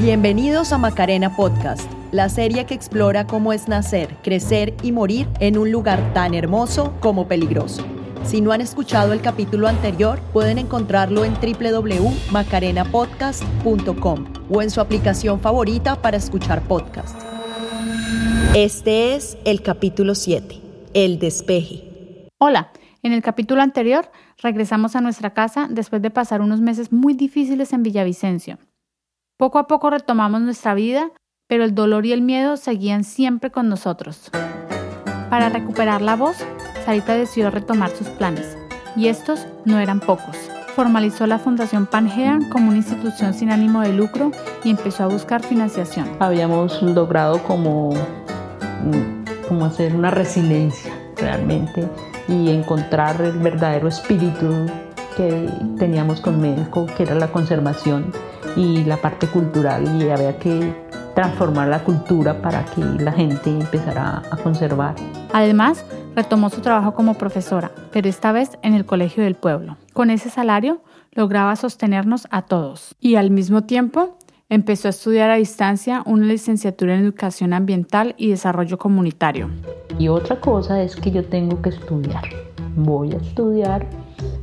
Bienvenidos a Macarena Podcast, la serie que explora cómo es nacer, crecer y morir en un lugar tan hermoso como peligroso. Si no han escuchado el capítulo anterior, pueden encontrarlo en www.macarenapodcast.com o en su aplicación favorita para escuchar podcast. Este es el capítulo 7, El despeje. Hola, en el capítulo anterior regresamos a nuestra casa después de pasar unos meses muy difíciles en Villavicencio. Poco a poco retomamos nuestra vida, pero el dolor y el miedo seguían siempre con nosotros. Para recuperar la voz, Sarita decidió retomar sus planes, y estos no eran pocos. Formalizó la Fundación Pangea como una institución sin ánimo de lucro y empezó a buscar financiación. Habíamos logrado como, como hacer una resiliencia realmente y encontrar el verdadero espíritu que teníamos con Melco, que era la conservación y la parte cultural y había que transformar la cultura para que la gente empezara a conservar. Además, retomó su trabajo como profesora, pero esta vez en el Colegio del Pueblo. Con ese salario lograba sostenernos a todos y al mismo tiempo empezó a estudiar a distancia una licenciatura en Educación Ambiental y Desarrollo Comunitario. Y otra cosa es que yo tengo que estudiar. Voy a estudiar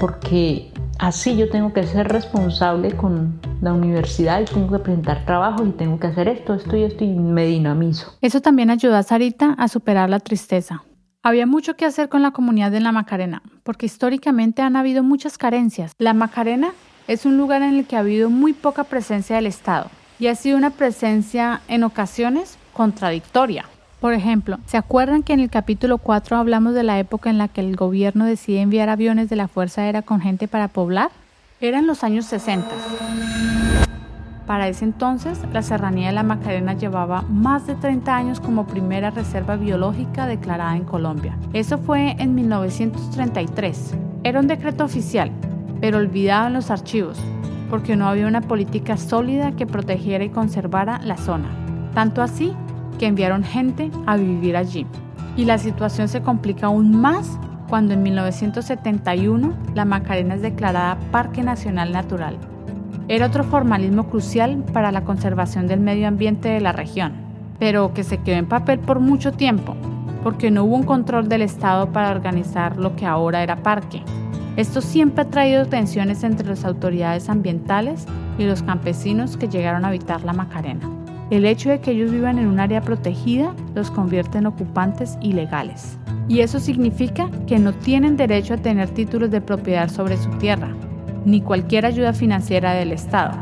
porque así yo tengo que ser responsable con la universidad y tengo que presentar trabajo y tengo que hacer esto, esto y esto y me dinamizo. Eso también ayudó a Sarita a superar la tristeza. Había mucho que hacer con la comunidad de la Macarena, porque históricamente han habido muchas carencias. La Macarena es un lugar en el que ha habido muy poca presencia del Estado y ha sido una presencia en ocasiones contradictoria. Por ejemplo, ¿se acuerdan que en el capítulo 4 hablamos de la época en la que el gobierno decide enviar aviones de la Fuerza Aérea con gente para poblar? Eran los años 60. Para ese entonces, la Serranía de la Macarena llevaba más de 30 años como primera reserva biológica declarada en Colombia. Eso fue en 1933. Era un decreto oficial, pero olvidado en los archivos, porque no había una política sólida que protegiera y conservara la zona. Tanto así que enviaron gente a vivir allí. Y la situación se complica aún más cuando en 1971 la Macarena es declarada Parque Nacional Natural. Era otro formalismo crucial para la conservación del medio ambiente de la región, pero que se quedó en papel por mucho tiempo, porque no hubo un control del Estado para organizar lo que ahora era parque. Esto siempre ha traído tensiones entre las autoridades ambientales y los campesinos que llegaron a habitar la Macarena. El hecho de que ellos vivan en un área protegida los convierte en ocupantes ilegales. Y eso significa que no tienen derecho a tener títulos de propiedad sobre su tierra, ni cualquier ayuda financiera del Estado.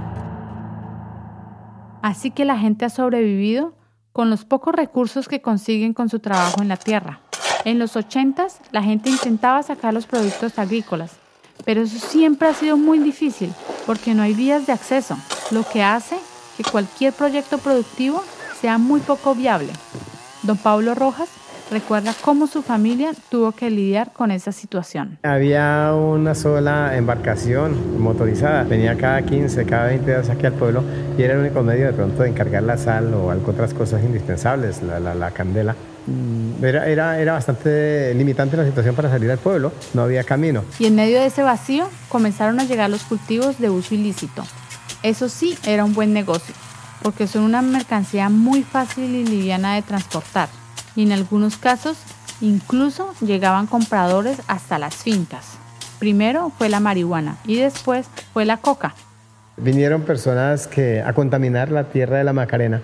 Así que la gente ha sobrevivido con los pocos recursos que consiguen con su trabajo en la tierra. En los 80 la gente intentaba sacar los productos agrícolas, pero eso siempre ha sido muy difícil porque no hay vías de acceso, lo que hace que cualquier proyecto productivo sea muy poco viable. Don Pablo Rojas recuerda cómo su familia tuvo que lidiar con esa situación. Había una sola embarcación motorizada, venía cada 15, cada 20 días aquí al pueblo y era el único medio de pronto de encargar la sal o otras cosas indispensables, la, candela. Mm, era, era, era bastante limitante la situación para salir al pueblo, no había camino. Y en medio de ese vacío comenzaron a llegar los cultivos de uso ilícito, eso sí era un buen negocio, porque son una mercancía muy fácil y liviana de transportar, y en algunos casos incluso llegaban compradores hasta las fincas. Primero fue la marihuana y después fue la coca. Vinieron personas que a contaminar la tierra de la Macarena,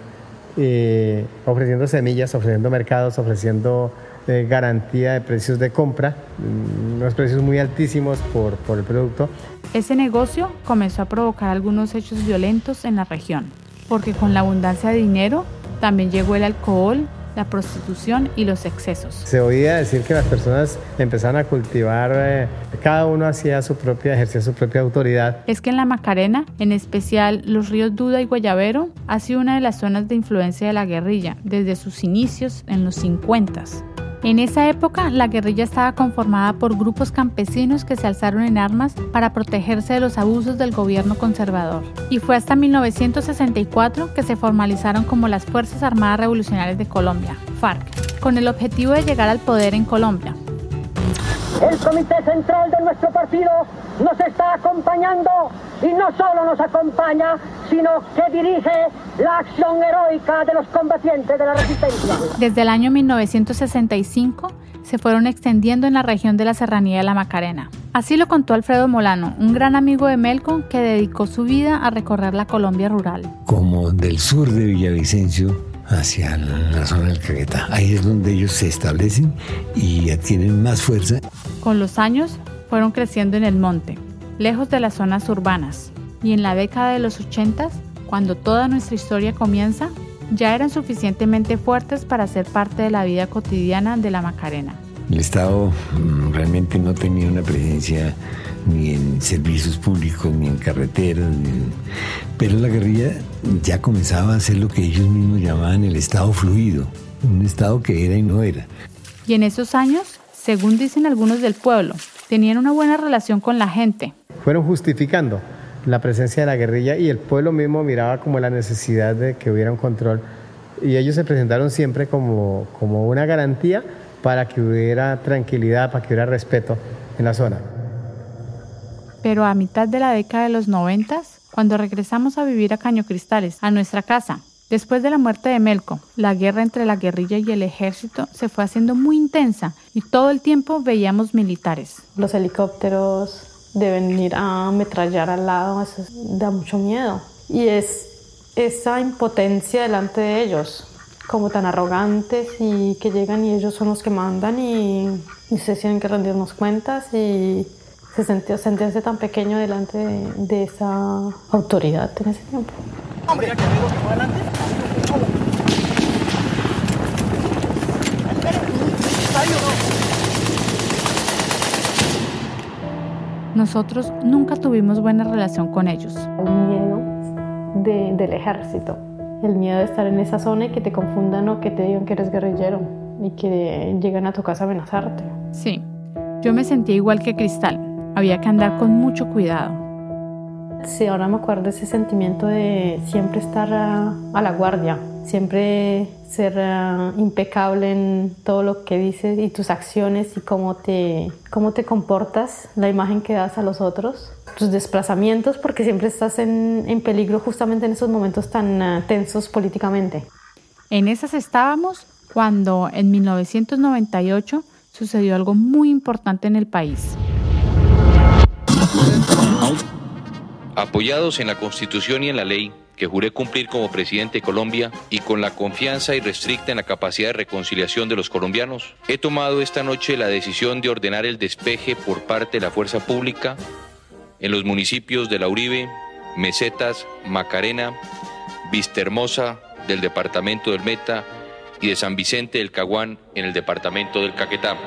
eh, ofreciendo semillas, ofreciendo mercados, ofreciendo garantía de precios de compra, mm, unos precios muy altísimos por, por el producto. Ese negocio comenzó a provocar algunos hechos violentos en la región, porque con la abundancia de dinero también llegó el alcohol, la prostitución y los excesos. Se oía decir que las personas empezaron a cultivar, eh, cada uno hacía su propia, ejercía su propia autoridad. Es que en la Macarena, en especial los ríos Duda y Guayabero, ha sido una de las zonas de influencia de la guerrilla desde sus inicios en los 50. En esa época, la guerrilla estaba conformada por grupos campesinos que se alzaron en armas para protegerse de los abusos del gobierno conservador. Y fue hasta 1964 que se formalizaron como las Fuerzas Armadas Revolucionarias de Colombia, FARC, con el objetivo de llegar al poder en Colombia. El Comité Central de nuestro partido nos está acompañando y no solo nos acompaña, sino que dirige la acción heroica de los combatientes de la resistencia. Desde el año 1965 se fueron extendiendo en la región de la Serranía de la Macarena. Así lo contó Alfredo Molano, un gran amigo de Melco que dedicó su vida a recorrer la Colombia rural. Como del sur de Villavicencio hacia la zona del Caquetá. Ahí es donde ellos se establecen y tienen más fuerza. Con los años fueron creciendo en el monte, lejos de las zonas urbanas. Y en la década de los 80, cuando toda nuestra historia comienza, ya eran suficientemente fuertes para ser parte de la vida cotidiana de la Macarena. El Estado mm, realmente no tenía una presencia ni en servicios públicos, ni en carreteras, pero la guerrilla ya comenzaba a hacer lo que ellos mismos llamaban el Estado fluido, un Estado que era y no era. Y en esos años, según dicen algunos del pueblo, tenían una buena relación con la gente. Fueron justificando la presencia de la guerrilla y el pueblo mismo miraba como la necesidad de que hubiera un control y ellos se presentaron siempre como, como una garantía para que hubiera tranquilidad, para que hubiera respeto en la zona. Pero a mitad de la década de los noventas, cuando regresamos a vivir a Caño Cristales, a nuestra casa, después de la muerte de Melco, la guerra entre la guerrilla y el ejército se fue haciendo muy intensa y todo el tiempo veíamos militares. Los helicópteros de venir a ametrallar al lado, eso da mucho miedo. Y es esa impotencia delante de ellos, como tan arrogantes y que llegan y ellos son los que mandan y, se tienen que rendirnos cuentas y se sintió sentirse tan pequeño delante de, esa autoridad en ese tiempo. Nosotros nunca tuvimos buena relación con ellos. El miedo del ejército, el miedo de estar en esa zona y que te confundan o que te digan que eres guerrillero y que llegan a tu casa a amenazarte. Sí, yo me sentía igual que Cristal, había que andar con mucho cuidado. Sí, ahora me acuerdo ese sentimiento de siempre estar a la guardia, siempre ser eh, impecable en todo lo que dices y tus acciones y cómo te, cómo te comportas, la imagen que das a los otros, tus desplazamientos, porque siempre estás en, en peligro justamente en esos momentos tan eh, tensos políticamente. En esas estábamos cuando en 1998 sucedió algo muy importante en el país. Apoyados en la Constitución y en la ley, que juré cumplir como presidente de Colombia y con la confianza irrestricta en la capacidad de reconciliación de los colombianos, he tomado esta noche la decisión de ordenar el despeje por parte de la fuerza pública en los municipios de La Uribe, Mesetas, Macarena, Vistahermosa del departamento del Meta y de San Vicente del Caguán en el departamento del Caquetá.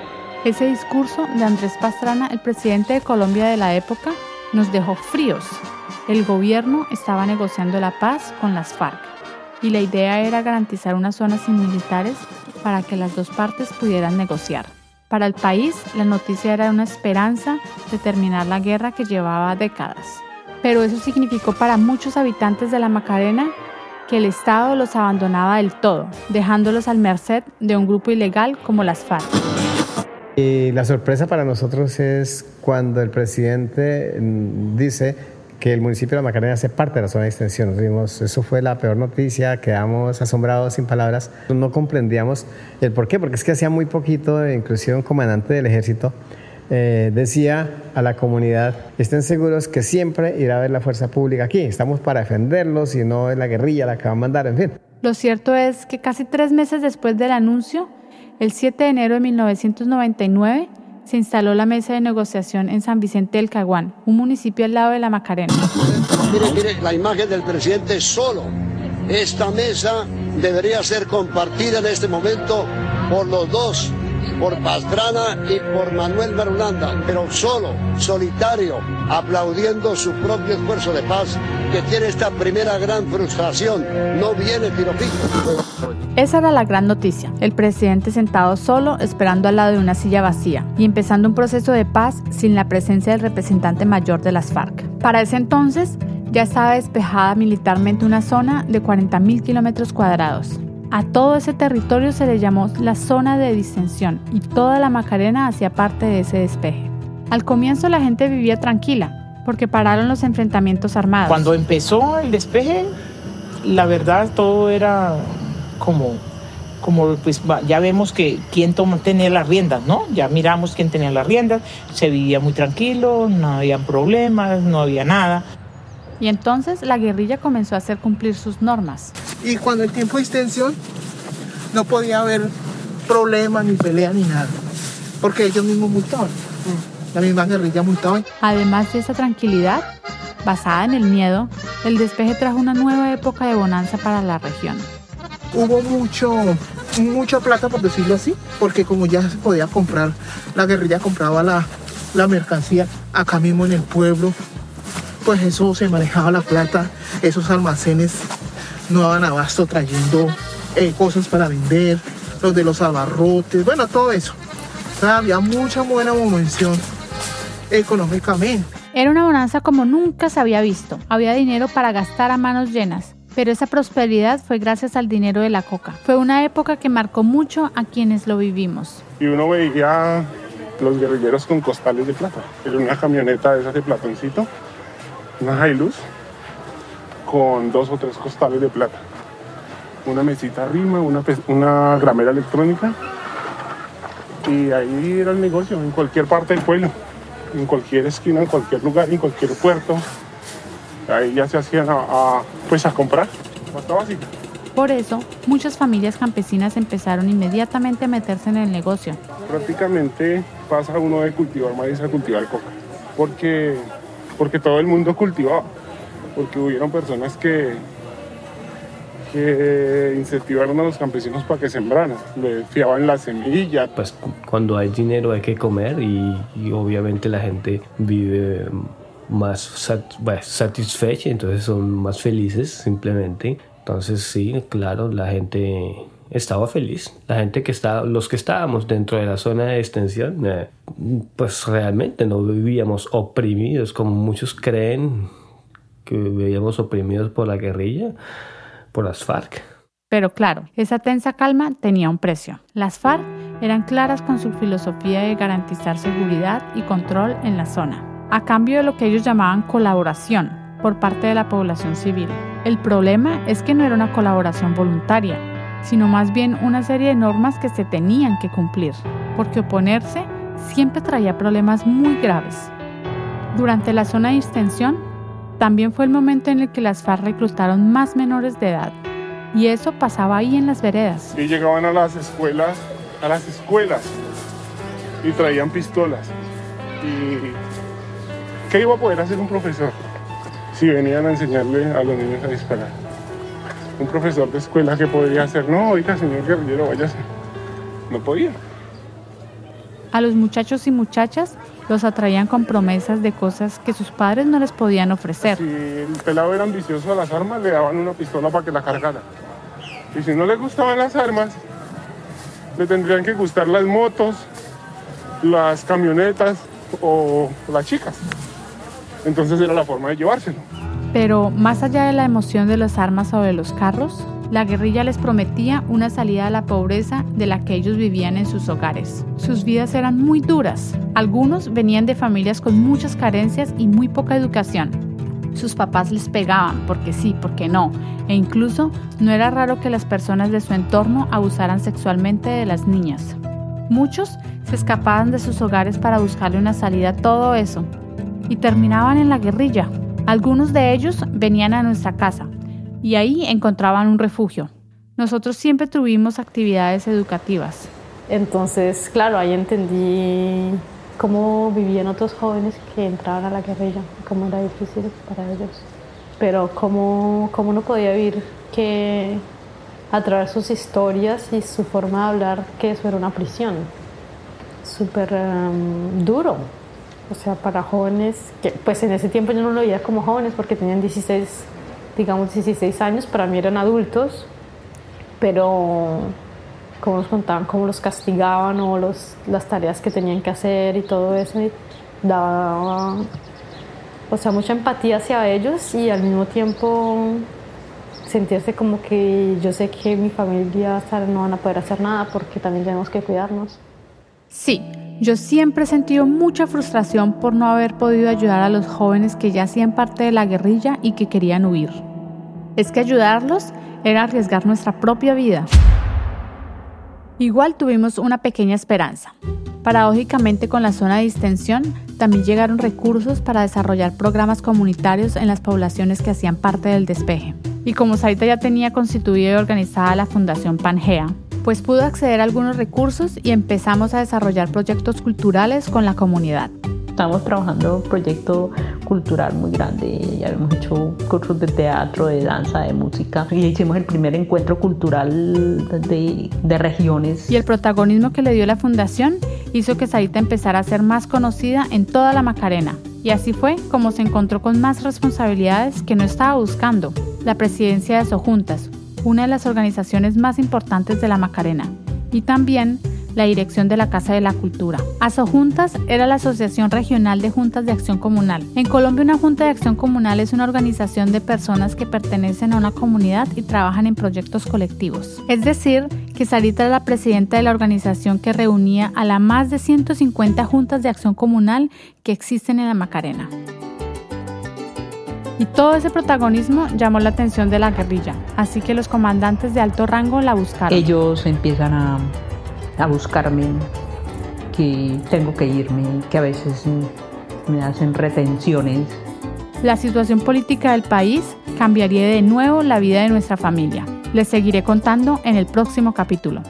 Ese discurso de Andrés Pastrana, el presidente de Colombia de la época, nos dejó fríos el gobierno estaba negociando la paz con las FARC y la idea era garantizar unas zonas sin militares para que las dos partes pudieran negociar. Para el país, la noticia era una esperanza de terminar la guerra que llevaba décadas. Pero eso significó para muchos habitantes de la Macarena que el Estado los abandonaba del todo, dejándolos al merced de un grupo ilegal como las FARC. Y la sorpresa para nosotros es cuando el presidente mm, dice que el municipio de la Macarena hace parte de la zona de extensión. Vimos, eso fue la peor noticia, quedamos asombrados sin palabras. No comprendíamos el por qué, porque es que hacía muy poquito, inclusive un comandante del ejército eh, decía a la comunidad, estén seguros que siempre irá a haber la fuerza pública aquí, estamos para defenderlos y no es la guerrilla la que va a mandar, en fin. Lo cierto es que casi tres meses después del anuncio, el 7 de enero de 1999, se instaló la mesa de negociación en San Vicente del Caguán, un municipio al lado de la Macarena. Mire, mire, la imagen del presidente solo. Esta mesa debería ser compartida en este momento por los dos por Pastrana y por Manuel Marulanda, pero solo, solitario, aplaudiendo su propio esfuerzo de paz, que tiene esta primera gran frustración. No viene Piropico. Esa era la gran noticia, el presidente sentado solo esperando al lado de una silla vacía y empezando un proceso de paz sin la presencia del representante mayor de las FARC. Para ese entonces ya estaba despejada militarmente una zona de 40.000 kilómetros cuadrados. A todo ese territorio se le llamó la zona de distensión y toda la Macarena hacía parte de ese despeje. Al comienzo la gente vivía tranquila porque pararon los enfrentamientos armados. Cuando empezó el despeje, la verdad todo era como como pues ya vemos que quién tenía las riendas, ¿no? Ya miramos quién tenía las riendas, se vivía muy tranquilo, no había problemas, no había nada. Y entonces la guerrilla comenzó a hacer cumplir sus normas. Y cuando el tiempo de extensión no podía haber problemas, ni pelea, ni nada, porque ellos mismos multaban, la misma guerrilla multaba. Además de esa tranquilidad, basada en el miedo, el despeje trajo una nueva época de bonanza para la región hubo mucho, mucha plata, por decirlo así, porque como ya se podía comprar, la guerrilla compraba la, la mercancía acá mismo en el pueblo, pues eso se manejaba la plata, esos almacenes no daban abasto trayendo eh, cosas para vender, los de los abarrotes, bueno, todo eso. había mucha buena movilización económicamente. Era una bonanza como nunca se había visto. Había dinero para gastar a manos llenas. Pero esa prosperidad fue gracias al dinero de la coca. Fue una época que marcó mucho a quienes lo vivimos. Y uno veía los guerrilleros con costales de plata. Era una camioneta de esas de platoncito, una Hilux, con dos o tres costales de plata. Una mesita rima, una, una gramera electrónica. Y ahí era el negocio, en cualquier parte del pueblo, en cualquier esquina, en cualquier lugar, en cualquier puerto ahí ya se hacían a, pues a comprar, hasta básica. Por eso, muchas familias campesinas empezaron inmediatamente a meterse en el negocio. Prácticamente pasa uno de cultivar maíz a cultivar coca, porque, porque todo el mundo cultivaba, porque hubieron personas que, que incentivaron a los campesinos para que sembraran, le fiaban la semilla. Pues cuando hay dinero hay que comer y, obviamente la gente vive más satisfechos, entonces son más felices simplemente. Entonces sí, claro, la gente estaba feliz. La gente que estaba, los que estábamos dentro de la zona de extensión, eh, pues realmente no vivíamos oprimidos como muchos creen que vivíamos oprimidos por la guerrilla, por las FARC. Pero claro, esa tensa calma tenía un precio. Las FARC eran claras con su filosofía de garantizar seguridad y control en la zona a cambio de lo que ellos llamaban colaboración por parte de la población civil. El problema es que no era una colaboración voluntaria, sino más bien una serie de normas que se tenían que cumplir, porque oponerse siempre traía problemas muy graves. Durante la zona de extensión, también fue el momento en el que las FARC reclutaron más menores de edad, y eso pasaba ahí en las veredas. Y llegaban a las escuelas, a las escuelas, y traían pistolas. Y ¿Qué iba a poder hacer un profesor si venían a enseñarle a los niños a disparar? Un profesor de escuela, ¿qué podría hacer? No, oiga, señor guerrillero, váyase. No podía. A los muchachos y muchachas los atraían con promesas de cosas que sus padres no les podían ofrecer. Si el pelado era ambicioso a las armas, le daban una pistola para que la cargara. Y si no le gustaban las armas, le tendrían que gustar las motos, las camionetas o las chicas. Entonces era la forma de llevárselo. Pero más allá de la emoción de las armas o de los carros, la guerrilla les prometía una salida a la pobreza de la que ellos vivían en sus hogares. Sus vidas eran muy duras. Algunos venían de familias con muchas carencias y muy poca educación. Sus papás les pegaban porque sí, porque no, e incluso no era raro que las personas de su entorno abusaran sexualmente de las niñas. Muchos se escapaban de sus hogares para buscarle una salida a todo eso, y terminaban en la guerrilla. Algunos de ellos venían a nuestra casa y ahí encontraban un refugio. Nosotros siempre tuvimos actividades educativas. Entonces, claro, ahí entendí cómo vivían otros jóvenes que entraban a la guerrilla, cómo era difícil para ellos, pero cómo, cómo no podía vivir que a través de sus historias y su forma de hablar que eso era una prisión, súper em, duro, o sea, para jóvenes, que pues en ese tiempo yo no lo veía como jóvenes porque tenían 16, digamos 16 años, para mí eran adultos, pero como nos contaban, cómo los castigaban o los, las tareas que tenían que hacer y todo eso, y daba, o sea, mucha empatía hacia ellos y al mismo tiempo sentirse como que yo sé que mi familia no van a poder hacer nada porque también tenemos que cuidarnos. Sí, yo siempre he sentido mucha frustración por no haber podido ayudar a los jóvenes que ya hacían parte de la guerrilla y que querían huir. Es que ayudarlos era arriesgar nuestra propia vida. Igual tuvimos una pequeña esperanza. Paradójicamente con la zona de distensión también llegaron recursos para desarrollar programas comunitarios en las poblaciones que hacían parte del despeje. Y como Sarita ya tenía constituida y organizada la Fundación Pangea, pues pudo acceder a algunos recursos y empezamos a desarrollar proyectos culturales con la comunidad. Estamos trabajando un proyecto cultural muy grande, ya hemos hecho cursos de teatro, de danza, de música y hicimos el primer encuentro cultural de, de regiones. Y el protagonismo que le dio la fundación hizo que Sarita empezara a ser más conocida en toda la Macarena. Y así fue como se encontró con más responsabilidades que no estaba buscando, la presidencia de Sojuntas, una de las organizaciones más importantes de la Macarena, y también la dirección de la Casa de la Cultura. Asojuntas era la Asociación Regional de Juntas de Acción Comunal. En Colombia una Junta de Acción Comunal es una organización de personas que pertenecen a una comunidad y trabajan en proyectos colectivos. Es decir, que Sarita era la presidenta de la organización que reunía a las más de 150 juntas de acción comunal que existen en la Macarena. Y todo ese protagonismo llamó la atención de la guerrilla, así que los comandantes de alto rango la buscaron. Ellos empiezan a a buscarme, que tengo que irme, que a veces me hacen retenciones. La situación política del país cambiaría de nuevo la vida de nuestra familia. Les seguiré contando en el próximo capítulo.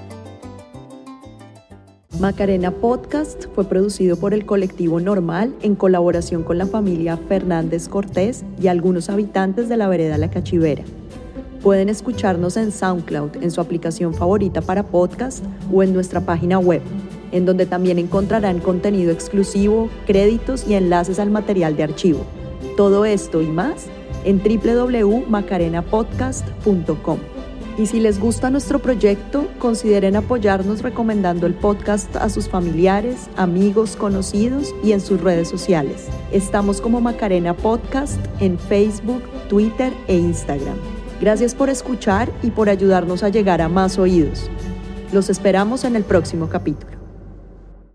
Macarena Podcast fue producido por el colectivo Normal en colaboración con la familia Fernández Cortés y algunos habitantes de la vereda La Cachivera. Pueden escucharnos en SoundCloud, en su aplicación favorita para podcast o en nuestra página web, en donde también encontrarán contenido exclusivo, créditos y enlaces al material de archivo. Todo esto y más en www.macarenapodcast.com. Y si les gusta nuestro proyecto, consideren apoyarnos recomendando el podcast a sus familiares, amigos, conocidos y en sus redes sociales. Estamos como Macarena Podcast en Facebook, Twitter e Instagram. Gracias por escuchar y por ayudarnos a llegar a más oídos. Los esperamos en el próximo capítulo.